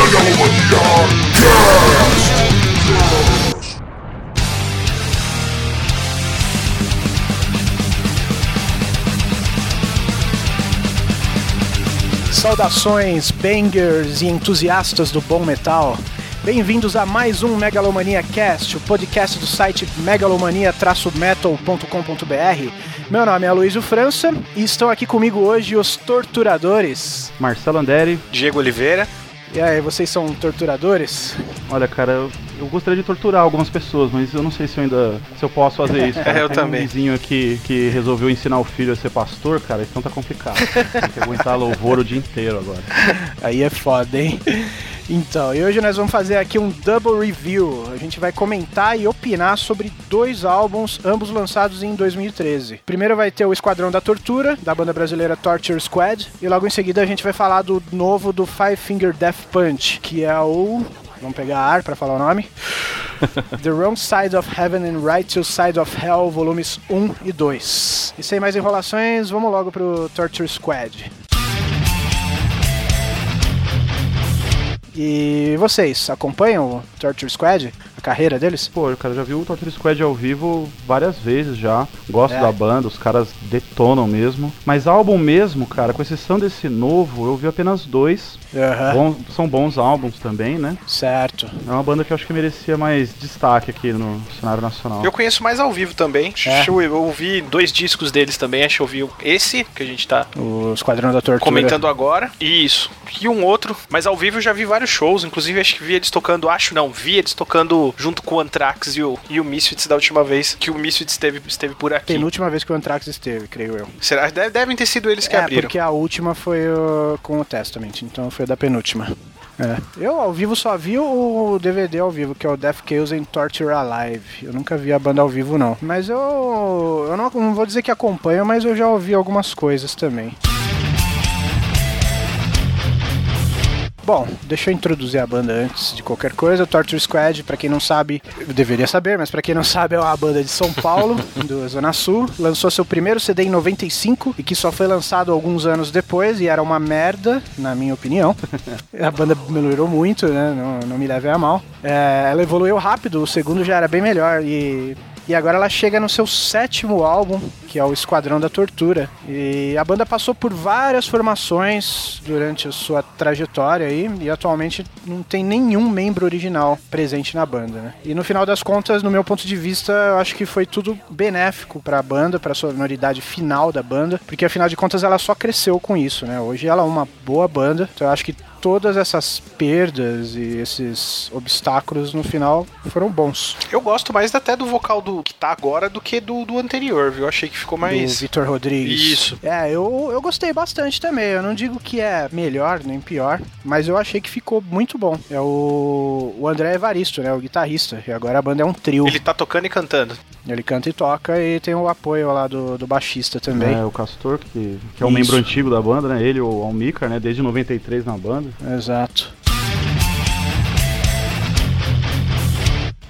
Megalomania Cast! Saudações, bangers e entusiastas do bom metal. Bem-vindos a mais um Megalomania Cast, o podcast do site megalomania-metal.com.br. Meu nome é Luísio França e estão aqui comigo hoje os torturadores. Marcelo Anderi. Diego Oliveira. E aí, vocês são torturadores? Olha, cara, eu, eu gostaria de torturar algumas pessoas, mas eu não sei se eu ainda se eu posso fazer isso. Cara. eu Tem também. um vizinho aqui que resolveu ensinar o filho a ser pastor, cara, então tá complicado. Tem que aguentar louvor o dia inteiro agora. Aí é foda, hein? Então, e hoje nós vamos fazer aqui um double review. A gente vai comentar e opinar sobre dois álbuns, ambos lançados em 2013. Primeiro vai ter o Esquadrão da Tortura, da banda brasileira Torture Squad, e logo em seguida a gente vai falar do novo do Five Finger Death Punch, que é o Vamos pegar ar para falar o nome. The Wrong Side of Heaven and Righteous Side of Hell, volumes 1 e 2. E sem mais enrolações, vamos logo pro Torture Squad. E vocês acompanham o Torture Squad? A carreira deles? Pô, cara, já vi o Torture Squad ao vivo várias vezes já. Gosto É. da banda, os caras detonam mesmo. Mas álbum mesmo, cara, com exceção desse novo, eu vi apenas dois. Aham. Bom- são bons álbuns também, né? Certo. É uma banda que eu acho que merecia mais destaque aqui no cenário nacional. Eu conheço mais ao vivo também. É. Eu, ouvi dois discos deles também. Acho que eu ouvi esse, que a gente tá O Esquadrão da Tortura. comentando agora. Isso. E um outro. Mas ao vivo eu já vi vários shows. Inclusive, acho que vi eles tocando. Acho não, vi eles tocando junto com o Anthrax e o, e o Misfits da última vez que o Misfits esteve, esteve por aqui. Penúltima vez que o Anthrax esteve, creio eu. Será? Deve- devem ter sido eles que é, abriram. porque a última foi uh, com o Testament, então foi da penúltima. É. Eu ao vivo só vi o DVD ao vivo, que é o Death Chaos and Torture Alive. Eu nunca vi a banda ao vivo, não. Mas eu. Eu não, não vou dizer que acompanho, mas eu já ouvi algumas coisas também. Bom, deixa eu introduzir a banda antes de qualquer coisa. O Torture Squad, pra quem não sabe, eu deveria saber, mas pra quem não sabe, é uma banda de São Paulo, do Zona Sul. Lançou seu primeiro CD em 95 e que só foi lançado alguns anos depois e era uma merda, na minha opinião. A banda melhorou muito, né? Não, não me leve a mal. É, ela evoluiu rápido, o segundo já era bem melhor e e agora ela chega no seu sétimo álbum, que é o Esquadrão da Tortura. E a banda passou por várias formações durante a sua trajetória aí, e atualmente não tem nenhum membro original presente na banda, né? E no final das contas, no meu ponto de vista, eu acho que foi tudo benéfico pra banda, pra sonoridade final da banda, porque afinal de contas ela só cresceu com isso, né? Hoje ela é uma boa banda, então eu acho que todas essas perdas e esses obstáculos no final foram bons. Eu gosto mais até do vocal do que tá agora do que do, do anterior, viu? Eu achei que ficou do mais. Vitor Rodrigues. Isso. É, eu, eu gostei bastante também. Eu não digo que é melhor nem pior, mas eu achei que ficou muito bom. É o, o André Evaristo, né? O guitarrista. E agora a banda é um trio. Ele tá tocando e cantando. Ele canta e toca e tem o apoio lá do, do baixista também. É, o Castor, que, que é um Isso. membro antigo da banda, né? Ele, o Almícar, né? Desde 93 na banda. Exato.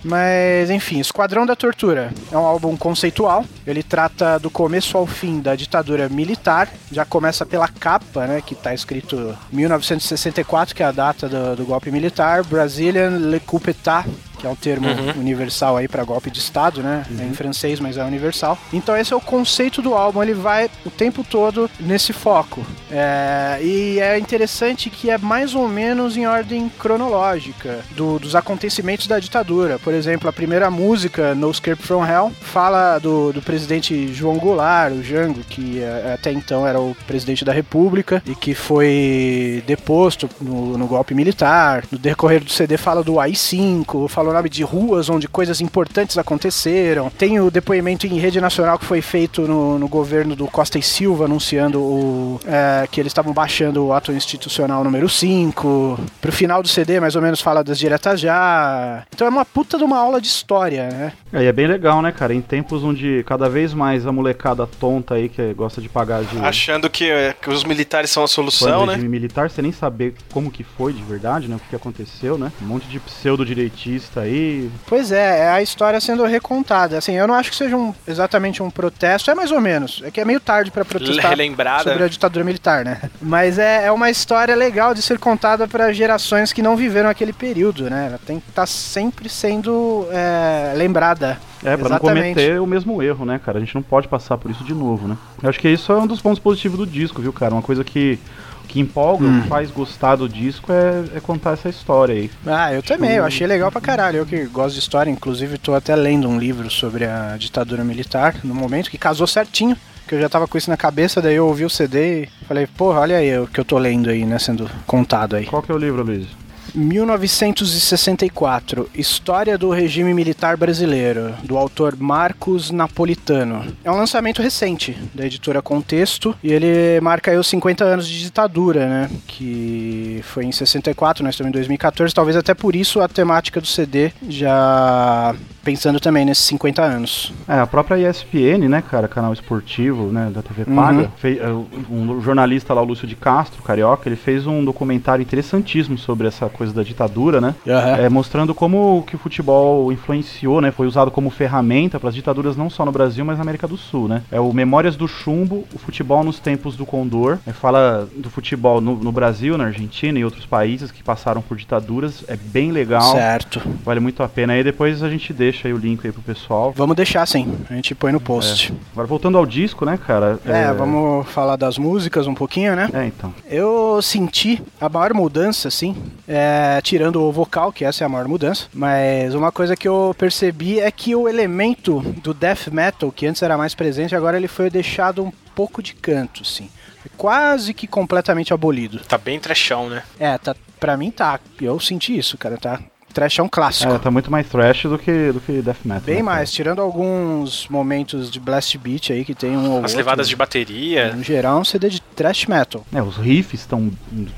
Mas enfim, Esquadrão da Tortura é um álbum conceitual. Ele trata do começo ao fim da ditadura militar. Já começa pela capa, né, que tá escrito 1964, que é a data do, do golpe militar. Brazilian Le Coup d'État, que é um termo universal aí para golpe de estado, né? É em francês, mas é universal. Então esse é o conceito do álbum. Ele vai o tempo todo nesse foco. É, e é interessante que é mais ou menos em ordem cronológica do- dos acontecimentos da ditadura. Por exemplo, a primeira música, No Escape From Hell, fala do, do presidente João Goulart, o Jango, que é, até então era o presidente da República e que foi deposto no, no golpe militar. No decorrer do CD fala do AI-5, fala o nome de ruas onde coisas importantes aconteceram. Tem o depoimento em rede nacional que foi feito no, no governo do Costa e Silva, anunciando o, é, que eles estavam baixando o ato institucional número 5. Pro final do CD, mais ou menos, fala das diretas já. Então é uma puta de uma aula de história, né? É, e é bem legal, né, cara? Em tempos onde cada vez mais a molecada tonta aí que gosta de pagar de Achando que, é, que os militares são a solução, plano né? regime militar, sem nem saber como que foi de verdade, né? O que que aconteceu, né? Um monte de pseudo-direitista aí. Pois é, é a história sendo recontada. Assim, eu não acho que seja um, exatamente um protesto, é mais ou menos. É que é meio tarde pra protestar Relembrada. sobre a ditadura militar, né? Mas é, é uma história legal de ser contada para gerações que não viveram aquele período, né? Ela tem que estar sempre sendo é, lembrada. É, pra não cometer o mesmo erro, né, cara? A gente não pode passar por isso de novo, né? Eu acho que isso é um dos pontos positivos do disco, viu, cara? Uma coisa que, que empolga, Hum. faz gostar do disco é, é contar essa história aí. Ah, eu também, eu achei legal pra caralho. Eu que gosto de história, inclusive tô até lendo um livro sobre a ditadura militar no momento, que casou certinho. Que eu já tava com isso na cabeça, daí eu ouvi o CD e falei, porra, olha aí o que eu tô lendo aí, né, sendo contado aí. Qual que é o livro, Luiz? 1964, História do Regime Militar Brasileiro, do autor Marcos Napolitano. É um lançamento recente da editora Contexto e ele marca aí os 50 anos de ditadura, né? Que foi em 64, nós estamos em 2014, talvez até por isso a temática do CD já pensando também nesses 50 anos. É, a própria ESPN, né, cara, canal esportivo, né, da TV Uhum. paga, fez, é, um jornalista lá, o Lúcio de Castro, carioca, ele fez um documentário interessantíssimo sobre essa coisa da ditadura, né, é, mostrando como que o futebol influenciou, né, foi usado como ferramenta para as ditaduras não só no Brasil, mas na América do Sul, né. É o Memórias do Chumbo, o futebol nos tempos do Condor, é, fala do futebol no, no Brasil, na Argentina e outros países que passaram por ditaduras, é bem legal, Certo. vale muito a pena. Aí depois a gente deixa aí o link aí pro pessoal. Vamos deixar sim, a gente põe no post. Agora voltando ao disco, né, cara? É, vamos falar das músicas um pouquinho, né? É, então. Eu senti a maior mudança, assim, é, tirando o vocal, que essa é a maior mudança, mas uma coisa que eu percebi é que o elemento do death metal, que antes era mais presente, agora ele foi deixado um pouco de canto, assim. Foi quase que completamente abolido. Tá bem trechão, né? É, tá, pra mim tá. Eu senti isso, cara, tá. Trash é um clássico. É, tá muito mais trash do que, do que death metal. Bem né, mais, tirando alguns momentos de blast beat aí que tem um ou As outro. levadas de bateria. No geral, é um CD de thrash metal. É, os riffs estão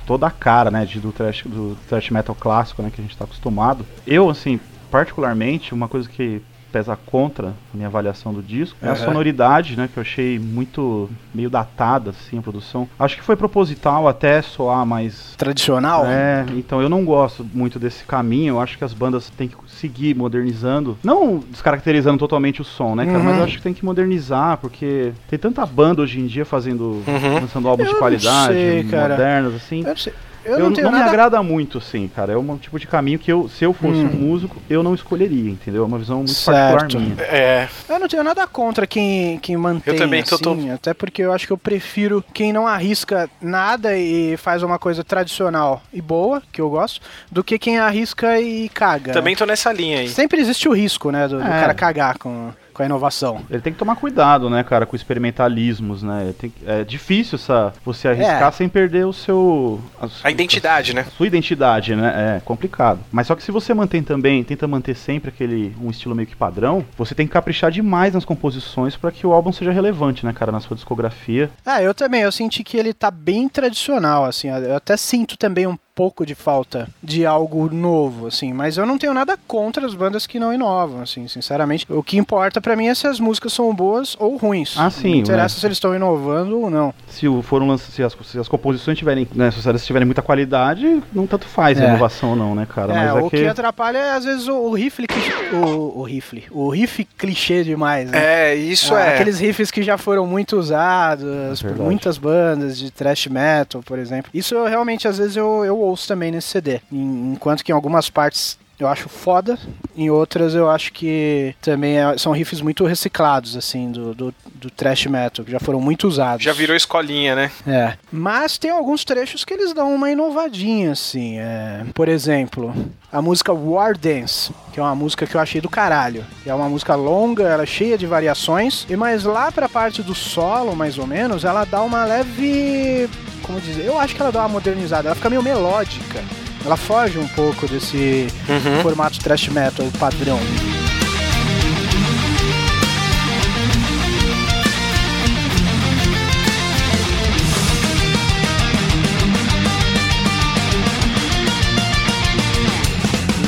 toda a cara, né, de, do, trash, do thrash metal clássico, né, que a gente tá acostumado. Eu, assim, particularmente, uma coisa que pesa contra a minha avaliação do disco é a sonoridade, né, que eu achei muito meio datada, assim, a produção. Acho que foi proposital até soar mais Tradicional? É, então eu não gosto muito desse caminho. Eu acho que as bandas têm que seguir modernizando. Não descaracterizando totalmente o som, né, cara? Uhum. Mas eu acho que tem que modernizar, porque tem tanta banda hoje em dia fazendo. Uhum. lançando álbuns Eu de qualidade, sei, modernos, assim. Eu não sei. Eu, Eu, não não, tenho me nada agrada muito, assim, cara. É um tipo de caminho que eu, se eu fosse Hum. um músico, eu não escolheria, entendeu? É uma visão muito Certo. particular minha. É, Eu não tenho nada contra quem, quem mantém Eu também tô- assim, até porque eu acho que eu prefiro quem não arrisca nada e faz uma coisa tradicional e boa, que eu gosto, do que quem arrisca e caga. também tô nessa linha aí. Sempre existe o risco, né, do, do É. cara cagar com, com a inovação. Ele tem que tomar cuidado, né, cara, com experimentalismos, né? Tem é difícil essa, você arriscar É. sem perder o seu. A identidade, né? sua identidade, né? É complicado. Mas só que se você mantém também, tenta manter sempre aquele um estilo meio que padrão, você tem que caprichar demais nas composições para que o álbum seja relevante, né, cara, na sua discografia. Ah, eu também, eu senti que ele tá bem tradicional, assim, eu até sinto também um pouco de falta de algo novo, assim, mas eu não tenho nada contra as bandas que não inovam, assim, sinceramente. O que importa pra mim é se as músicas são boas ou ruins. Ah, sim, Não interessa né? se eles estão inovando ou não. Se o- for um lance, se as, se as composições tiverem, né, se elas tiverem muita qualidade, não tanto faz a É. inovação ou não, né, cara? é, Mas é o que... atrapalha é às vezes o, o riff clichê, o, o riff, o riff clichê demais, né? É, isso Ah, é. Aqueles riffs que já foram muito usados por Verdade. muitas bandas de thrash metal, por exemplo. Isso eu realmente, às vezes, eu, eu ouço também nesse CD. Enquanto que em algumas partes eu acho foda, em outras eu acho que também é- são riffs muito reciclados, assim, do, do, do thrash metal, que já foram muito usados. Já virou escolinha, né? É. Mas tem alguns trechos que eles dão uma inovadinha, assim. é. Por exemplo, a música War Dance, que é uma música que eu achei do caralho. É uma música longa, ela é cheia de variações. E mais lá pra parte do solo, mais ou menos, ela dá uma leve. Como dizer? Eu acho que ela dá uma modernizada. Ela fica meio melódica. Ela foge um pouco desse Uhum. formato thrash metal padrão.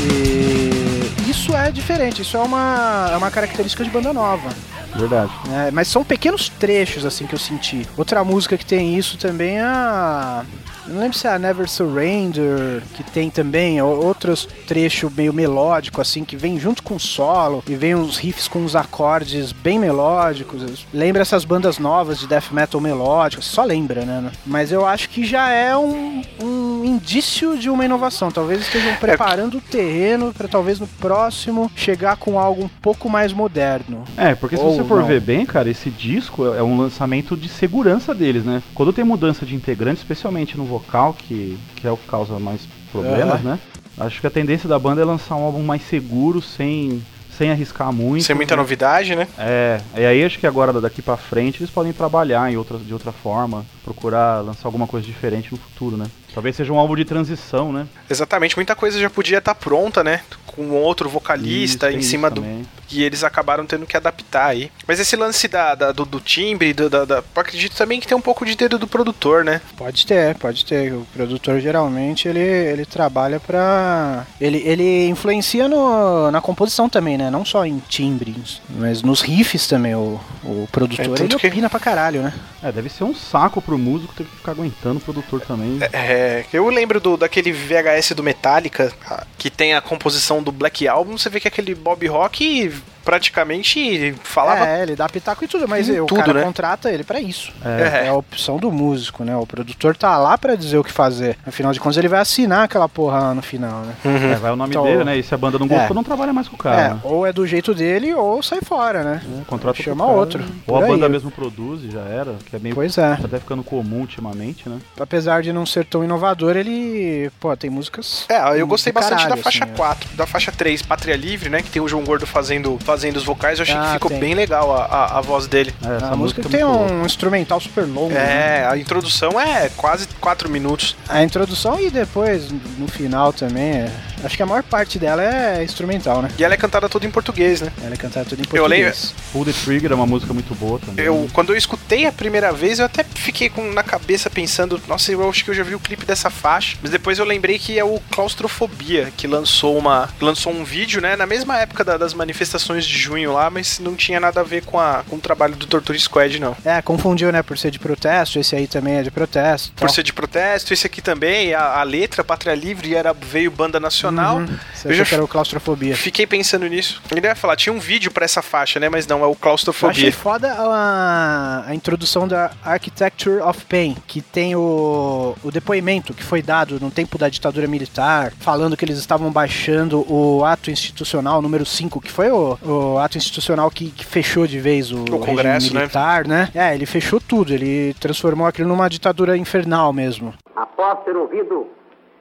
E isso é diferente, isso é uma, é uma característica de banda nova. Verdade. né? Mas são pequenos trechos assim que eu senti. Outra música que tem isso também é a Não lembro se é a Never Surrender, que tem também outros trechos meio melódico, assim, que vem junto com o solo, e vem uns riffs com uns acordes bem melódicos. Lembra essas bandas novas de death metal melódico, só lembra, né? Mas eu acho que já é um, um indício de uma inovação. Talvez estejam é preparando o terreno para talvez no próximo chegar com algo um pouco mais moderno. É, porque se Ou você for não. ver bem, cara, esse disco é um lançamento de segurança deles, né? Quando tem mudança de integrante, especialmente no vocal, que, que é o que causa mais problemas, uhum. né? Acho que a tendência da banda é lançar um álbum mais seguro, sem sem arriscar muito. Sem muita né? novidade, né? É, e aí acho que agora daqui para frente eles podem trabalhar em outra, de outra forma, procurar lançar alguma coisa diferente no futuro, né? Talvez seja um álbum de transição, né? Exatamente, muita coisa já podia estar pronta, né? Com outro vocalista isso, em cima do. Também. E eles acabaram tendo que adaptar aí. Mas esse lance da, da do, do, timbre, do, da, da, acredito também que tem um pouco de dedo do produtor, né? Pode ter, pode ter. O produtor geralmente ele, ele trabalha pra. Ele, ele influencia no, na composição também, né? Não só em timbres, mas nos riffs também. O, o produtor é, ele que... opina pra caralho, né? É, deve ser um saco pro músico ter que ficar aguentando o produtor também. É, eu lembro do, daquele VHS do Metallica, que tem a composição do Black Album, você vê que aquele Bob Rock praticamente falava. É, ele dá pitaco e tudo, mas o tudo, cara né? contrata ele para isso. É. é. a opção do músico, né? O produtor tá lá para dizer o que fazer. Afinal de contas, ele vai assinar aquela porra lá no final, né? Uhum. É, vai o nome então, dele, né? E se a banda não gostou, é. não trabalha mais com o cara. É, né? ou é do jeito dele, ou sai fora, né? É, contrata Chama outro. Ou a banda mesmo produz e já era, que é meio. Pois é. Tá até ficando comum ultimamente, né? Apesar de não ser tão inovador, ele. Pô, tem músicas. É, eu gostei bastante caralho, da faixa assim, 4, é. da faixa 3, Pátria Livre, né? Que tem o João Gordo fazendo, fazendo os vocais. Eu achei ah, que ficou tem. bem legal a, a, a voz dele. É, a música, música tem um boa. instrumental super longo. É, né? a introdução é quase 4 minutos. A introdução e depois, no final também, é... acho que a maior parte dela é instrumental, né? E ela é cantada toda em português, né? Ela é cantada toda em português. Eu Pull the Trigger é uma música muito boa também. Eu, quando eu escutei a primeira vez, eu até fiquei com, na cabeça pensando, nossa, eu acho que eu já vi o clipe dessa faixa. Mas depois eu lembrei que é o Claustrofobia, que lançou uma lançou um vídeo, né, na mesma época da, das manifestações de junho lá, mas não tinha nada a ver com, a, com o trabalho do Torture Squad, não. É, confundiu, né, por ser de protesto, esse aí também é de protesto. Por ser de protesto, esse aqui também, a, a letra, Pátria Livre, era, veio banda nacional. Uhum. Você eu já que era o Claustrofobia. Fiquei pensando nisso. Ele ia falar, tinha um vídeo para essa faixa, né, mas não, é o Claustrofobia. Eu achei foda a, a introdução da Architecture of Pain, que tem o, o depoimento que foi dado no tempo da ditadura militar, falando que eles estavam baixando o ato institucional número 5, que foi o, o ato institucional que, que fechou de vez o, o Congresso, né? militar, né? né? É, ele fechou tudo, ele transformou aquilo numa ditadura infernal mesmo. Após ter ouvido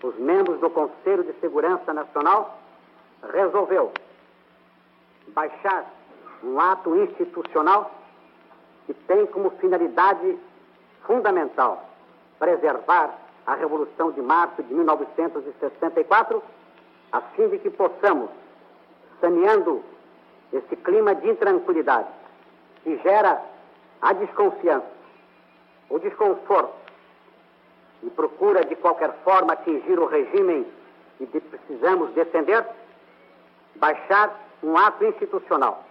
os membros do Conselho de Segurança Nacional, resolveu baixar um ato institucional que tem como finalidade fundamental preservar a Revolução de Março de 1964, a fim de que possamos, saneando esse clima de intranquilidade que gera a desconfiança, o desconforto e procura de qualquer forma atingir o regime que precisamos defender, baixar um ato institucional.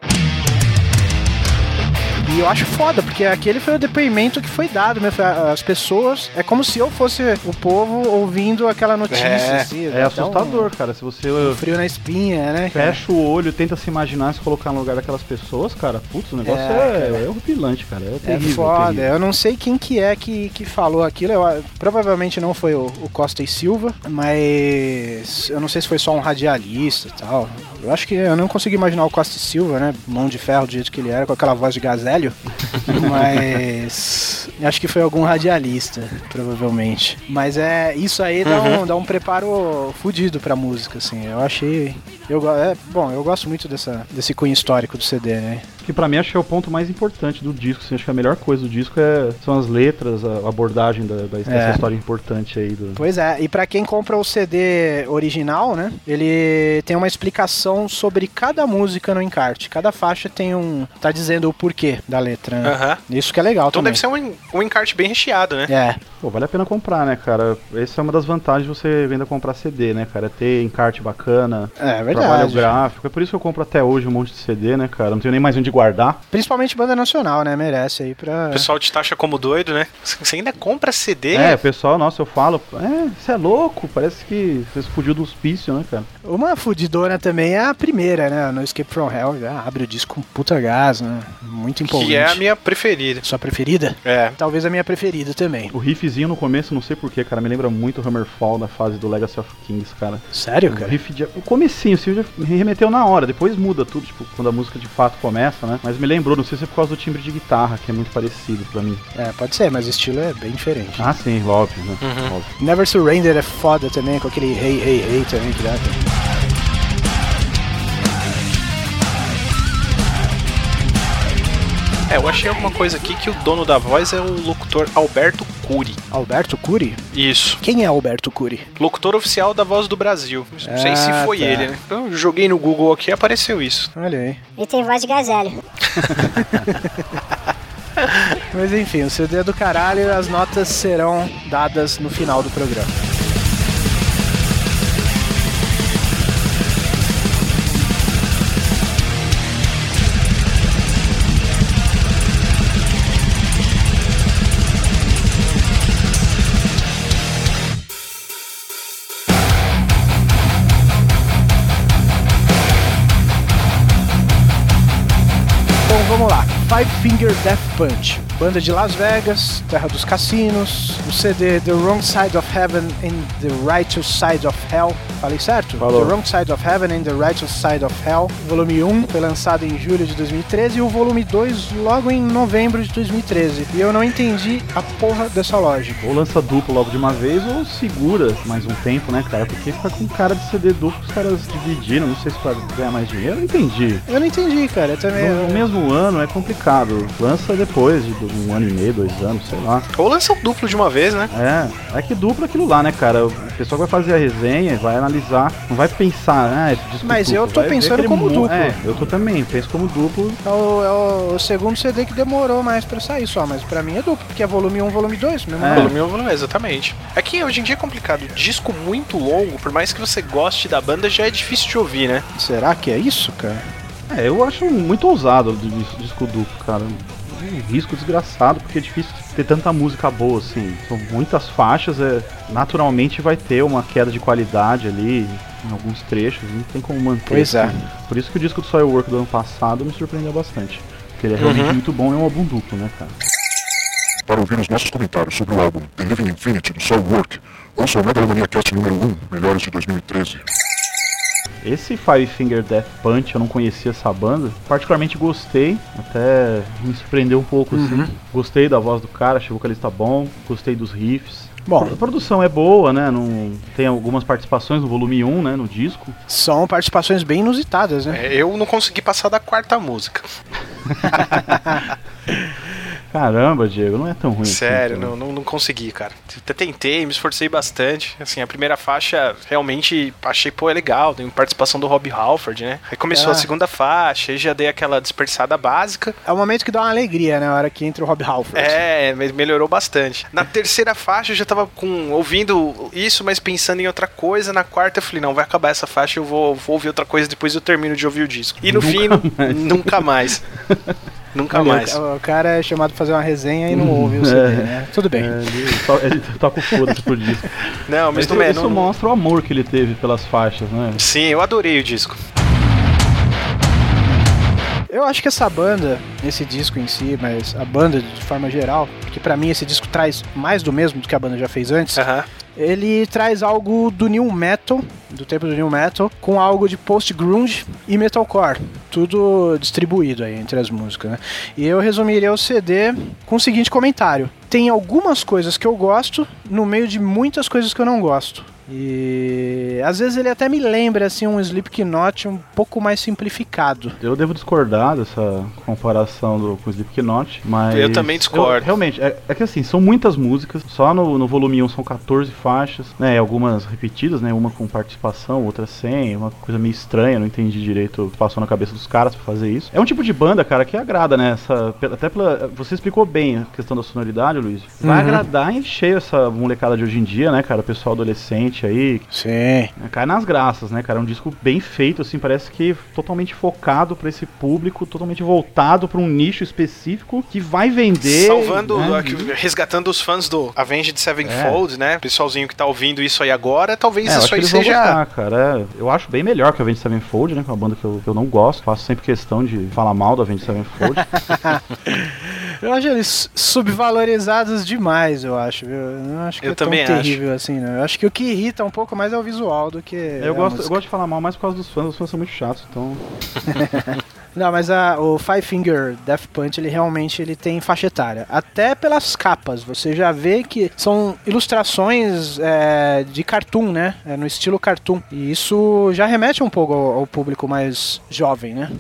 E eu acho foda, porque aquele foi o depoimento que foi dado, né? As pessoas. É como se eu fosse o povo ouvindo aquela notícia. É, assim, é assustador, um, cara. Se você. Um frio na espinha, né? Fecha cara? o olho, tenta se imaginar, se colocar no lugar daquelas pessoas, cara. Putz, o negócio é, é, é horripilante, cara. É, terrível, é foda. Terrível. Eu não sei quem que é que, que falou aquilo. Eu, provavelmente não foi o, o Costa e Silva, mas eu não sei se foi só um radialista e tal. Eu acho que eu não consigo imaginar o Costa Silva, né? Mão de ferro do jeito que ele era, com aquela voz de velho, mas acho que foi algum radialista, provavelmente. Mas é isso aí dá, uhum. um, dá um preparo fudido pra música, assim. Eu achei. Eu, é, bom, eu gosto muito dessa, desse cunho histórico do CD, né? Que pra mim acho que é o ponto mais importante do disco. Assim, acho que a melhor coisa do disco é, são as letras, a abordagem da, da dessa é. história importante aí. Do... Pois é, e para quem compra o CD original, né? Ele tem uma explicação sobre cada música no encarte. Cada faixa tem um. tá dizendo o porquê da letra. Né? Uhum. Isso que é legal então também. Então deve ser um, um encarte bem recheado, né? É. Pô, vale a pena comprar, né, cara? Essa é uma das vantagens de você vender comprar CD, né, cara? É ter encarte bacana. É, é verdade. Trabalho gráfico. É por isso que eu compro até hoje um monte de CD, né, cara? Não tenho nem mais onde guardar. Principalmente banda nacional, né? Merece aí pra. O pessoal te taxa como doido, né? Você ainda compra CD? É, o pessoal, nossa, eu falo, é, você é louco, parece que você explodiu do hospício, né, cara? Uma fudidona também é a primeira, né? No Escape from Hell, já abre o disco com puta gás, né? Muito empolgante. Que é a minha preferida. Sua preferida? É. Talvez a minha preferida também. O riffzinho no começo, não sei porquê, cara, me lembra muito o Hammerfall da fase do Legacy of Kings, cara. Sério, O cara? riff de... O comecinho, assim, já me remeteu na hora, depois muda tudo, tipo, quando a música de fato começa, né? Mas me lembrou, não sei se é por causa do timbre de guitarra, que é muito parecido pra mim. É, pode ser, mas o estilo é bem diferente. Ah, sim, óbvio, né? Uhum. Óbvio. Never Surrender é foda também, com aquele hey, hey, hey também que dá. É, eu achei alguma coisa aqui que o dono da voz é o locutor Alberto Cury. Alberto Cury? Isso. Quem é Alberto Cury? Locutor oficial da Voz do Brasil. Não sei se Ah, foi tá. ele, né? Então, eu joguei no Google aqui e apareceu isso. Olha aí. Ele tem voz de gazelle. Mas enfim, o CD é do caralho e as notas serão dadas no final do programa. Vamos lá. Five Finger Death Punch. Banda de Las Vegas, terra dos cassinos. O CD The Wrong Side of Heaven and the Righteous Side of Hell. Falei certo? Falou. The Wrong Side of Heaven and the Righteous Side of Hell. Volume 1 foi lançado em julho de 2013 e o volume 2 logo em novembro de 2013. E eu não entendi a porra dessa lógica. Ou lança duplo logo de uma vez, ou segura mais um tempo, né, cara? Porque fica com cara de CD duplo, os caras dividiram, não sei se pra ganhar mais dinheiro, eu não entendi. Eu não entendi, cara. Eu também. No, no mesmo ano é complicado. Lança depois de um ano e meio, dois anos, sei lá. Ou lança um duplo de uma vez, né? É, é que duplo aquilo lá, né, cara? O pessoal vai fazer a resenha, vai analisar, não vai pensar, ah, esse disco Mas duplo, eu tô pensando como mo- duplo. É, eu tô também, penso como duplo. É o, é o segundo CD que demorou mais pra sair só, mas pra mim é duplo, porque é volume 1, volume 2, mesmo É. Volume 1, volume, exatamente. É que hoje em dia é complicado. Disco muito longo, por mais que você goste da banda, já é difícil de ouvir, né? Será que é isso, cara? É, eu acho muito ousado o dis- disco duplo, cara. Um risco desgraçado, porque é difícil ter tanta música boa, assim. São muitas faixas, é, naturalmente vai ter uma queda de qualidade ali em alguns trechos, não tem como manter. Pois é. assim. Por isso que o disco do Soilwork do ano passado me surpreendeu bastante. Porque ele é realmente Uhum. muito bom e é um álbum duplo, né, cara? Para ouvir os nossos comentários sobre o álbum The Living Infinity do Soilwork, ouça o Megalomania Cast número 1, Melhores de 2013. Esse Five Finger Death Punch, eu não conhecia essa banda. Particularmente gostei, até me surpreendeu um pouco, assim. Gostei da voz do cara, achei o vocalista bom, gostei dos riffs. Bom. a produção é boa, né? Não, tem algumas participações no volume 1, né? No disco. São participações bem inusitadas, né? É, eu não consegui passar da quarta música. Caramba, Diego, não é tão ruim Sério, assim. não, não, não consegui, cara. Até tentei, me esforcei bastante. Assim, a primeira faixa realmente achei, pô, é legal. Tem participação do Rob Halford, né? Aí começou Ah. a segunda faixa, aí já dei aquela dispersada básica. É o momento que dá uma alegria, né? A hora que entra o Rob Halford. É, mas melhorou bastante. Na terceira faixa eu já tava com, ouvindo isso, mas pensando em outra coisa. Na quarta eu falei, não, vai acabar essa faixa, eu vou, vou ouvir outra coisa, depois eu termino de ouvir o disco. E no Nunca fim, mais. nunca mais. nunca Olha, mais. O, o cara é chamado pra fazer uma resenha e não ouve o CD, é. né? Tudo bem. É, ele, to- ele toca o foda-se pro disco. Não, mas Isso, não é. isso não- mostra o amor que ele teve pelas faixas, né? Sim, eu adorei o disco. Eu acho que essa banda, esse disco em si, mas a banda de forma geral, que pra mim esse disco traz mais do mesmo do que a banda já fez antes, Aham. Ele traz algo do new metal, do tempo do new metal, com algo de post grunge e metalcore, tudo distribuído aí entre as músicas, né? E eu resumiria o CD com o seguinte comentário: tem algumas coisas que eu gosto no meio de muitas coisas que eu não gosto. E às vezes ele até me lembra assim um Slipknot um pouco mais simplificado. Eu devo discordar dessa comparação do, com o Slipknot, mas... Eu também discordo. eu- realmente, é, é que assim, são muitas músicas, só no, no volume 1 são 14 faixas, né, algumas repetidas, né, uma com participação, outra sem, uma coisa meio estranha, não entendi direito o que passou na cabeça dos caras pra fazer isso. É um tipo de banda, cara, que agrada, né, essa, até pela... Você explicou bem a questão da sonoridade, Luiz. Vai Uhum. agradar em cheio essa molecada de hoje em dia, né, cara, o pessoal adolescente Aí. Sim. É, cai nas graças, né, cara? É um disco bem feito, assim, parece que totalmente focado para esse público, totalmente voltado para um nicho específico que vai vender. Salvando, né? resgatando os fãs do Avenged Sevenfold, é. né? Pessoalzinho que tá ouvindo isso aí agora, talvez é, isso aí seja. Gostar, cara. É, eu acho bem melhor que a Avenged Sevenfold, né? Que é uma banda que eu, que eu não gosto. Faço sempre questão de falar mal da Avenged Sevenfold. eu acho eles subvalorizados demais, eu acho, viu? Eu não acho que eu é tão terrível acho. assim, né? Eu acho que o que irrita um pouco mais é o visual do que. Eu, gosto, eu gosto de falar mal mais por causa dos fãs, os fãs são muito chatos, então. Não, mas a, o Five Finger Death Punch, ele realmente ele tem faixa etária. Até pelas capas, você já vê que são ilustrações é, de cartoon, né? É, no estilo cartoon. E isso já remete um pouco ao, ao público mais jovem, né?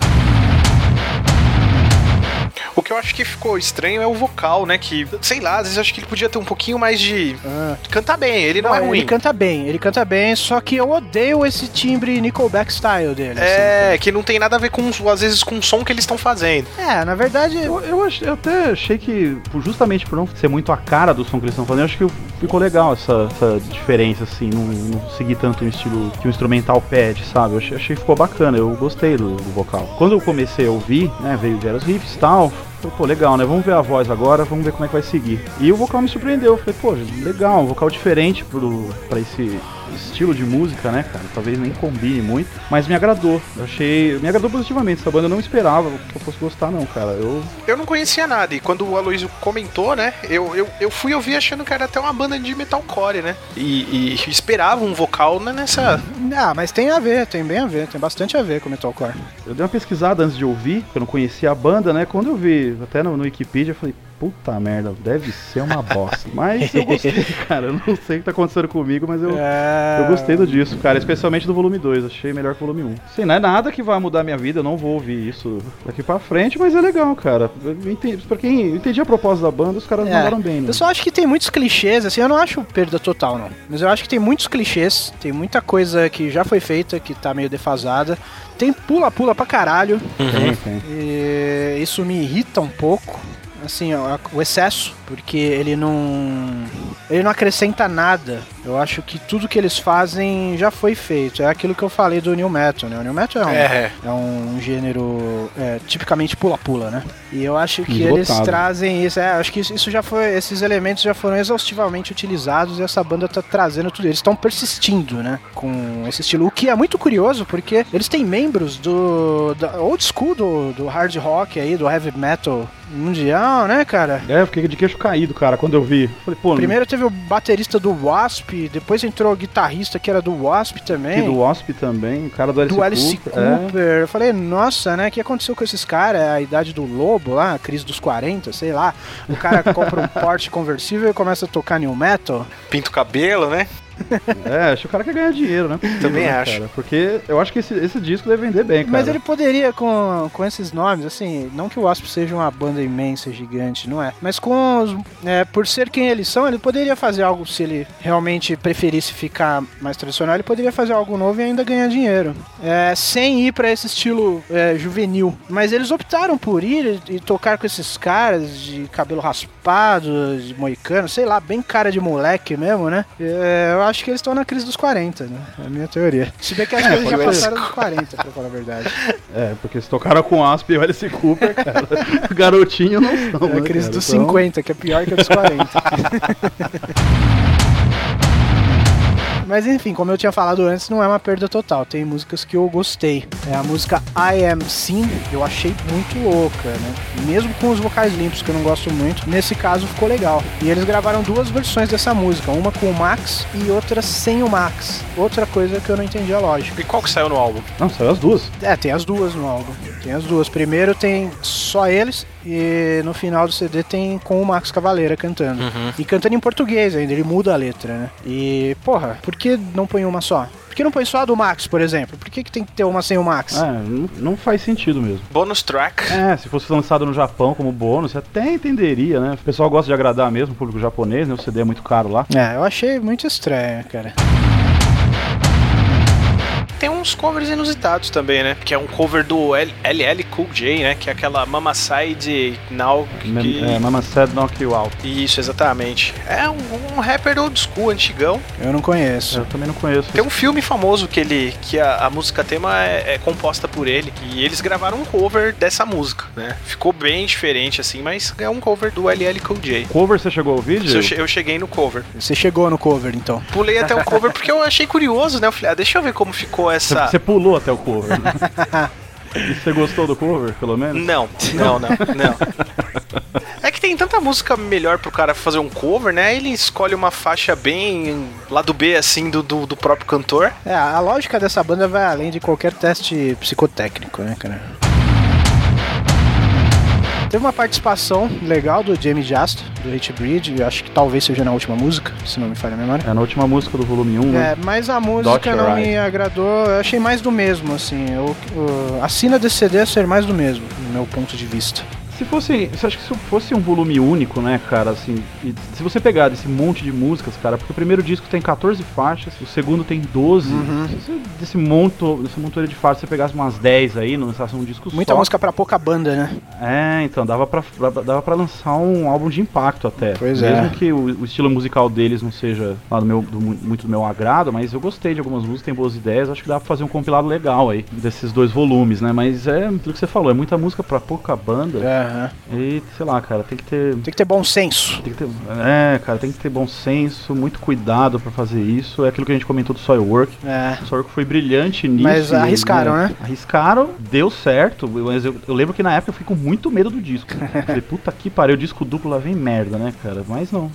O que eu acho que ficou estranho é o vocal, né? Que, sei lá, às vezes eu acho que ele podia ter um pouquinho mais de. Ah. Cantar bem, ele não, não, é ruim. Ele canta bem, ele canta bem, só que eu odeio esse timbre Nickelback style dele. É, assim, que não tem nada a ver com, às vezes, com o som que eles estão fazendo. É, na verdade. Eu, eu, ach, eu, até achei que, justamente por não ser muito a cara do som que eles estão fazendo, acho que ficou legal essa, essa diferença, assim, não, não seguir tanto um estilo que o instrumental pede, sabe? Eu achei, achei que ficou bacana, eu gostei do, do vocal. Quando eu comecei a ouvir, né, veio os riffs e tal, Falei, pô, legal, né? Vamos ver a voz agora, vamos ver como é que vai seguir. E o vocal me surpreendeu. Falei, pô, legal, um vocal diferente pro, pra esse estilo de música, né, cara? Talvez nem combine muito, mas me agradou. Eu achei. Me agradou positivamente. Essa banda eu não esperava que eu fosse gostar, não, cara. Eu. Eu não conhecia nada, e quando o Aloysio comentou, né? Eu, eu, eu fui ouvir achando que era até uma banda de metalcore, né? E, e esperava um vocal né, nessa. Ah, mas tem a ver, tem bem a ver, tem bastante a ver com metalcore. Eu dei uma pesquisada antes de ouvir, porque eu não conhecia a banda, né? Quando eu vi até no, no Wikipedia, eu falei, puta merda, deve ser uma bosta. Mas eu gostei, cara. Eu não sei o que tá acontecendo comigo, mas eu, é... eu gostei do disco, cara. Especialmente do volume 2. Achei melhor que o volume 1. Sim, não é nada que vai mudar minha vida. Eu não vou ouvir isso daqui pra frente, mas é legal, cara. Entendi, pra quem entendi a proposta da banda, os caras é. mandaram bem, né? Eu só acho que tem muitos clichês, assim. Eu não acho perda total, não. Mas eu acho que tem muitos clichês. Tem muita coisa que já foi feita, que tá meio defasada. Tem pula-pula pra caralho. Uhum. E isso me irrita um pouco assim, o excesso, porque ele não ele não acrescenta nada. Eu acho que tudo que eles fazem já foi feito. É aquilo que eu falei do New Metal, né? O New Metal é um, é. é um gênero é, tipicamente pula-pula, né? E eu acho que Esgotado. eles trazem isso. É, acho que isso já foi. Esses elementos já foram exaustivamente utilizados e essa banda tá trazendo tudo. Eles estão persistindo, né? Com esse estilo. O que é muito curioso, porque eles têm membros do. Da old school do, do hard rock aí, do heavy metal mundial, né, cara? É, eu fiquei de queixo caído, cara, quando eu vi. Falei, pô, Primeiro teve o baterista do Wasp, depois entrou o guitarrista que era do Wasp também. Que do Wasp também, o cara do Alice, do Alice Cooper. Cooper. É. Eu falei, nossa, né, o que aconteceu com esses caras? É a idade do lobo lá, a crise dos 40, sei lá. O cara compra um Porsche conversível e começa a tocar new metal. Pinta o cabelo, né? É, acho que o cara quer ganhar dinheiro, né? Também né, acho. Cara? Porque eu acho que esse, esse disco deve vender bem, cara. Mas ele poderia, com, com esses nomes, assim, não que o Wasp seja uma banda imensa, gigante, não é? Mas com os, é, por ser quem eles são, ele poderia fazer algo, se ele realmente preferisse ficar mais tradicional, ele poderia fazer algo novo e ainda ganhar dinheiro. É, sem ir para esse estilo é, juvenil. Mas eles optaram por ir e, e tocar com esses caras de cabelo raspado, de moicano, sei lá, bem cara de moleque mesmo, né? É, eu acho que eles estão na crise dos 40, né? É a minha teoria. Se bem que acho que eles já passaram dos 40, pra falar a verdade. É, porque se tocaram com Asp e Alice Cooper, cara, garotinho não são. É a né, crise cara, dos então... 50, que é pior que a dos 40. Mas enfim, como eu tinha falado antes, não é uma perda total. Tem músicas que eu gostei. É a música I Am Sim, eu achei muito louca, né? Mesmo com os vocais limpos, que eu não gosto muito, nesse caso ficou legal. E eles gravaram duas versões dessa música, uma com o Max e outra sem o Max. Outra coisa que eu não entendi a lógica. E qual que saiu no álbum? Não, saiu as duas. É, tem as duas no álbum. Tem as duas. Primeiro tem só eles e no final do CD tem com o Max Cavaleira cantando. Uhum. E cantando em português ainda, ele muda a letra, né? E, porra, por que não põe uma só? Por que não põe só a do Max, por exemplo? Por que, que tem que ter uma sem o Max? É, não, não faz sentido mesmo. Bônus track. É, se fosse lançado no Japão como bônus, até entenderia, né? O pessoal gosta de agradar mesmo o público japonês, né? O CD é muito caro lá. É, eu achei muito estranho, cara. Tem uns covers inusitados também, né? Que é um cover do LL Cool J, né? Que é aquela Mama Side Now. Que... É, Mama Said Knock You Out. Isso, exatamente. É um, um rapper old school, antigão. Eu não conheço. Eu também não conheço. Tem um filme famoso que ele que a, a música tema é, é, composta por ele e eles gravaram um cover dessa música, né? Ficou bem diferente assim, mas é um cover do LL Cool J. Cover você chegou ao vídeo? Eu, eu cheguei no cover. Você chegou no cover então? Pulei até o cover porque eu achei curioso, né? Eu falei, ah, deixa eu ver como ficou essa. Você pulou até o cover. Né? e você gostou do cover, pelo menos? Não, não, não, não. É que tem tanta música melhor pro cara fazer um cover, né? Ele escolhe uma faixa bem lá do B, assim, do, do, do próprio cantor. É, a lógica dessa banda vai além de qualquer teste psicotécnico, né, cara? Teve uma participação legal do Jamie Jast, do Hate Breed, acho que talvez seja na última música, se não me falha a memória. É na última música do volume 1, né? É, mas a música não me agradou, eu achei mais do mesmo, assim. Eu, eu, a cena desse CD é ser mais do mesmo, no meu ponto de vista. Se fosse. Você acha que se fosse um volume único, né, cara, assim. se você pegar desse monte de músicas, cara, porque o primeiro disco tem 14 faixas, o segundo tem 12. Uhum. Se você, desse monto, desse montoeiro de faixas, você pegasse umas 10 aí, não lançasse um disco Muita só. música pra pouca banda, né? É, então, dava pra, dava pra lançar um álbum de impacto até. Pois Mesmo é. Mesmo que o, o, estilo musical deles não seja lá do meu, do, muito do meu agrado, mas eu gostei de algumas músicas, tem boas ideias, acho que dá pra fazer um compilado legal aí, desses dois volumes, né? Mas é aquilo que você falou, é muita música pra pouca banda. Uhum. E sei lá, cara, tem que ter. Tem que ter bom senso. Tem que ter, é, cara, tem que ter bom senso, muito cuidado para fazer isso. É aquilo que a gente comentou do Soilwork. É. O Soilwork foi brilhante nisso. Mas arriscaram, né? né? Arriscaram, deu certo. Mas eu, eu, lembro que na época eu fiquei com muito medo do disco. Falei, puta que pariu, o disco duplo lá vem merda, né, cara? Mas não.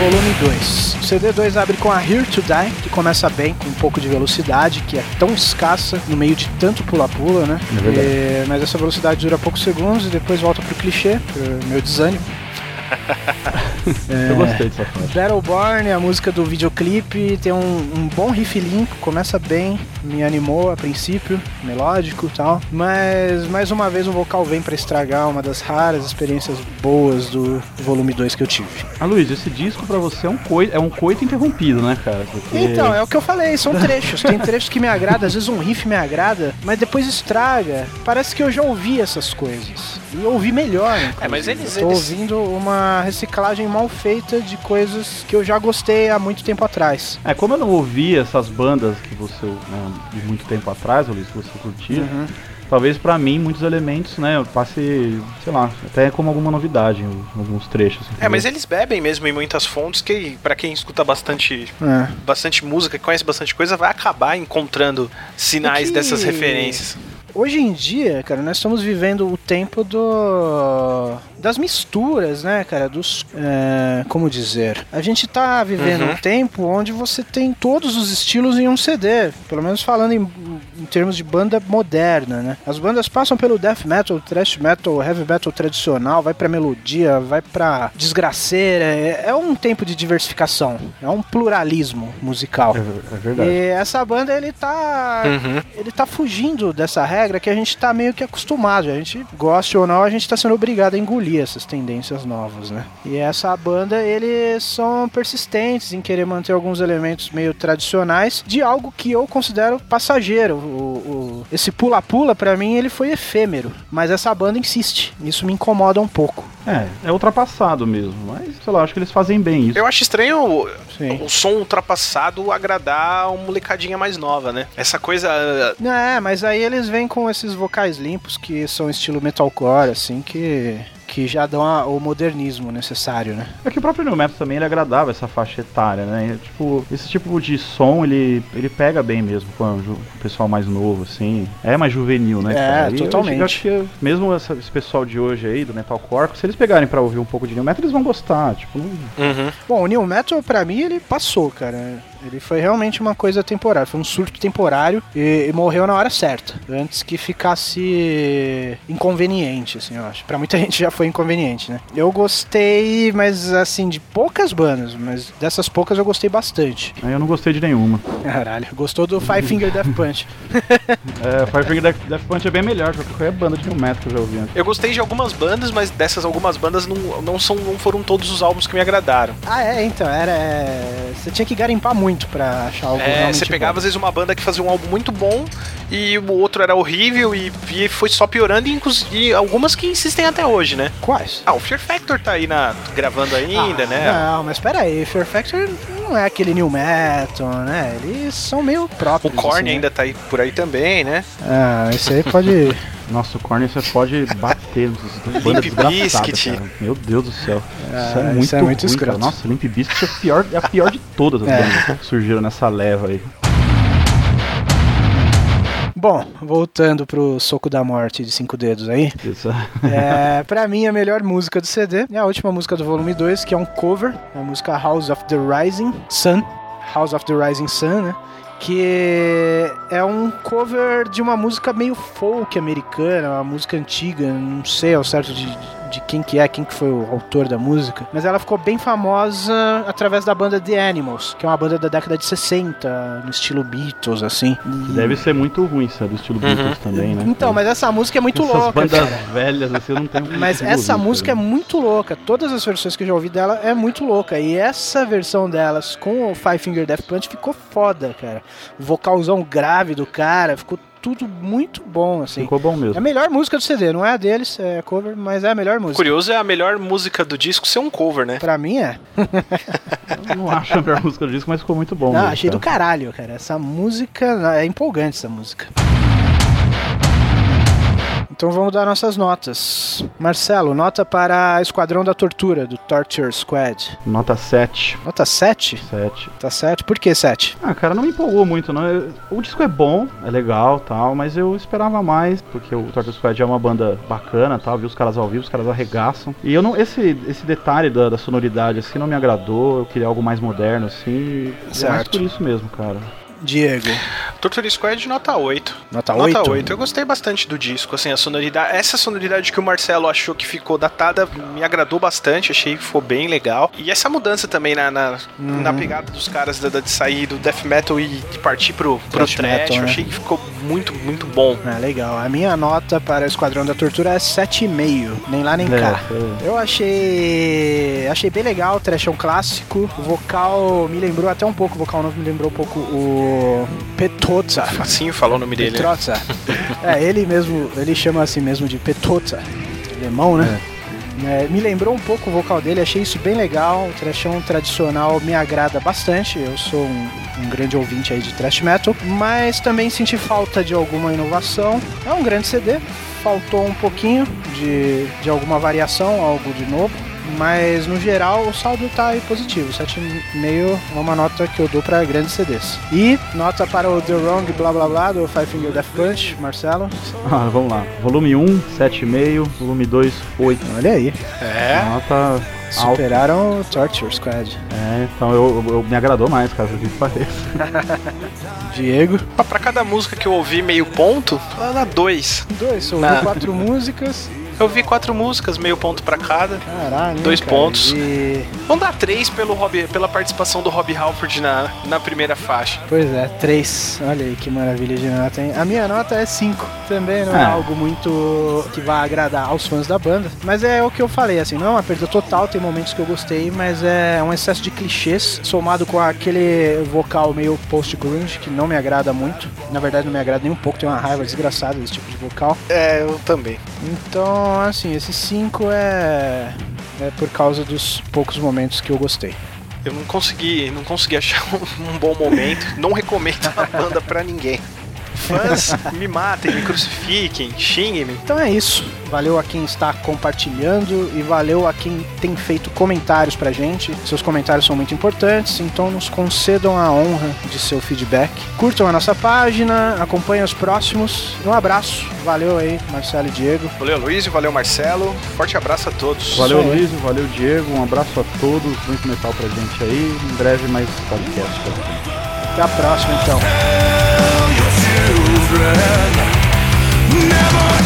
Volume 2. O CD 2 abre com a Here to Die, que começa bem, com um pouco de velocidade, que é tão escassa no meio de tanto pula-pula, né? É e, mas essa velocidade dura poucos segundos e depois volta pro clichê, pro meu desânimo. é, eu gostei dessa faixa. Battleborn, a música do videoclipe, tem um, um, bom riff limpo, começa bem, me animou a princípio, melódico e tal. Mas mais uma vez o vocal vem para estragar uma das raras experiências boas do volume 2 que eu tive. Ah, Luiz, esse disco para você é um coito, é um coito interrompido, né, cara? Porque... Então, é o que eu falei, são trechos. tem trechos que me agradam, às vezes um riff me agrada, mas depois estraga. Parece que eu já ouvi essas coisas. E ouvi melhor. Inclusive. É, mas eles. Eu tô ouvindo uma reciclagem mal feita de coisas que eu já gostei há muito tempo atrás. É, como eu não ouvi essas bandas que você, né, de muito tempo atrás, Luiz, que você curtia, uhum. talvez para mim muitos elementos, né, eu passe, sei lá, até como alguma novidade em alguns trechos. Entendeu? É, mas eles bebem mesmo em muitas fontes que para quem escuta bastante é. bastante música, conhece bastante coisa, vai acabar encontrando sinais é que... dessas referências. Hoje em dia, cara, nós estamos vivendo o tempo do das misturas, né, cara? Dos. É, como dizer? A gente tá vivendo uhum. um tempo onde você tem todos os estilos em um CD. Pelo menos falando em, em, termos de banda moderna, né? As bandas passam pelo death metal, thrash metal, heavy metal tradicional, vai pra melodia, vai pra desgraceira. É, é um tempo de diversificação. É um pluralismo musical. É, é verdade. E essa banda, ele tá. Uhum. Ele tá fugindo dessa regra que a gente tá meio que acostumado. A gente, goste ou não, a gente tá sendo obrigado a engolir essas tendências novas, né? E essa banda, eles são persistentes em querer manter alguns elementos meio tradicionais de algo que eu considero passageiro. O, o, esse pula-pula, para mim, ele foi efêmero, mas essa banda insiste. Isso me incomoda um pouco. É, é ultrapassado mesmo, mas sei lá, acho que eles fazem bem isso. Eu acho estranho Sim. o som ultrapassado agradar uma molecadinha mais nova, né? Essa coisa. É, mas aí eles vêm com esses vocais limpos que são estilo metalcore, assim, que que já dão a, o modernismo necessário, né? É que o próprio New Metal também ele agradava essa faixa etária, né? Tipo, esse tipo de som ele, ele pega bem mesmo com o pessoal mais novo, assim. É mais juvenil, né? É, cara? totalmente. Eu acho que mesmo essa, esse pessoal de hoje aí, do Metalcore, se eles pegarem pra ouvir um pouco de New Metal, eles vão gostar, tipo... Uhum. Bom, o New Metal, pra mim, ele passou, cara. Ele foi realmente uma coisa temporária, foi um surto temporário e, e morreu na hora certa, antes que ficasse inconveniente, assim, eu acho. Pra muita gente já foi inconveniente, né? Eu gostei, mas assim, de poucas bandas, mas dessas poucas eu gostei bastante. Eu não gostei de nenhuma. Caralho, gostou do Five Finger Death Punch. é, Five Finger Death, Death Punch é bem melhor que qualquer banda de new metal que eu já ouvi antes. Eu gostei de algumas bandas, mas dessas algumas bandas não, não, são, não foram todos os álbuns que me agradaram. Ah, é, então, era. É... Você tinha que garimpar muito pra achar algo É, você pegava bom. às vezes uma banda que fazia um álbum muito bom e o outro era horrível e, e foi só piorando e, e, algumas que insistem até hoje, né? Quais? Ah, o Fear Factor tá aí na, gravando ainda, ah, né? Não, mas pera aí, Fear Factor não é aquele new metal, né? Eles são meio próprios. O Korn assim, ainda né? tá aí por aí também, né? Ah, esse aí pode... Nossa, o Korn você pode bater desgraçadas, cara. Meu Deus do céu. Ah, isso é muito, isso é muito ruim, cara. Nossa, Limp Bizkit é, a pior, é a pior de todas as é. bandas que surgiram nessa leva aí. Bom, voltando pro Soco da Morte de Cinco Dedos aí. Isso. é, pra mim, a melhor música do CD é a última música do volume 2, que é um cover, a música House of the Rising Sun. House of the Rising Sun, né? Que é um cover de uma música meio folk americana, uma música antiga, não sei ao certo de, de quem que é, quem que foi o autor da música, mas ela ficou bem famosa através da banda The Animals, que é uma banda da década de 60, no estilo Beatles, assim. Deve ser muito ruim, sabe, do estilo uhum. Beatles também, né? Então, mas essa música é muito Essas louca, bandas cara. velhas, assim, eu não tenho Mas essa ouvir, música cara. é muito louca, todas as versões que eu já ouvi dela é muito louca, e essa versão delas com o Five Finger Death Punch ficou foda, cara. O vocalzão grave do cara, ficou tudo muito bom, assim. Ficou bom mesmo. É a melhor música do CD, não é a deles, é cover, mas é a melhor música. Curioso é a melhor música do disco ser um cover, né? Pra mim é. Eu não acho a melhor música do disco, mas ficou muito bom. Não, mesmo, achei cara. do caralho, cara. Essa música é empolgante, essa música. Então vamos dar nossas notas. Marcelo, nota para Esquadrão da Tortura, do Torture Squad. Nota 7. Nota 7? 7. Tá 7? Por que 7? Ah, cara, não me empolgou muito, não. Eu- O disco é bom, é legal tal, mas eu esperava mais, porque o Torture Squad é uma banda bacana tal, vi os caras ao vivo, os caras arregaçam. E eu não. Esse, esse detalhe da, da sonoridade assim não me agradou, eu queria algo mais moderno, assim. e É mais Certo. por isso mesmo, cara. Diego, Torture Squad nota 8. nota Nota 8? 8. Eu gostei bastante do disco, assim, a sonoridade. Essa sonoridade que o Marcelo achou que ficou datada me agradou bastante, achei que ficou bem legal. E essa mudança também na, na, Uhum. na pegada dos caras da, da- de sair do death metal e de partir pro, pro trash, metal, eu né? achei que ficou muito, muito bom. Ah, legal. A minha nota para Esquadrão da Tortura é 7,5. Nem lá nem É, cá. é. Eu achei. Achei bem legal, o trashão clássico. O vocal me lembrou até um pouco, o vocal novo me lembrou um pouco o Petotza. Facinho falou o nome dele. né? Petrotza. é, ele mesmo, ele chama assim mesmo de Petotza. Alemão, né? É, me lembrou um pouco o vocal dele, achei isso bem legal. O trashão tradicional me agrada bastante. Eu sou um, um grande ouvinte aí de thrash metal, mas também senti falta de alguma inovação. É um grande CD, faltou um pouquinho de, de alguma variação, algo de novo. Mas no geral o saldo tá aí positivo. 7,5 é uma nota que eu dou pra grandes CDs. E nota para o The Wrong blá blá blá do Five Finger Death Punch, Marcelo. Ah, vamos lá. Volume 1, 7,5. Volume 2, 8. Olha aí. É. Nota. Superaram o Torture Squad. É, então eu, eu- me agradou mais, cara, por que pareça. Diego. Ó, Pra cada música que eu ouvi meio ponto, ela dá dois. Dois, ouviu Ah. quatro músicas. Eu vi quatro músicas, meio ponto pra cada. Caralho. Dois cara? pontos. E... Vamos dar três pelo Rob, pela participação do Rob Halford na, na primeira faixa. Pois é, três. Olha aí que maravilha de nota, hein? A minha nota é cinco. Também não é, É. algo muito que vai agradar aos fãs da banda. Mas é o que eu falei, assim, não é uma perda total, tem momentos que eu gostei, mas é um excesso de clichês, somado com aquele vocal meio post-grunge, que não me agrada muito. Na verdade, não me agrada nem um pouco, tem uma raiva desgraçada desse tipo de vocal. É, eu também. Então, assim, esses cinco é, é por causa dos poucos momentos que eu gostei. Eu não consegui, não consegui achar um, um bom momento. Não recomendo a banda pra ninguém. Fãs me matem, me crucifiquem, xinguem-me. Então é isso. Valeu a quem está compartilhando e valeu a quem tem feito comentários pra gente. Seus comentários são muito importantes, então nos concedam a honra de seu feedback. Curtam a nossa página, acompanhem os próximos. Um abraço. Valeu aí, Marcelo e Diego. Valeu, Luiz, valeu, Marcelo. Forte abraço a todos. Valeu, Luiz, valeu, Diego. Um abraço a todos. Muito metal pra gente aí. Em breve mais podcast pra gente. Até a próxima, então. children. Never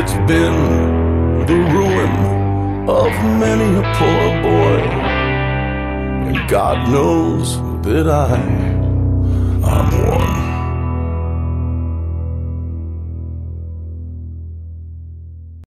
it's been the ruin of many a poor boy. And God knows that I.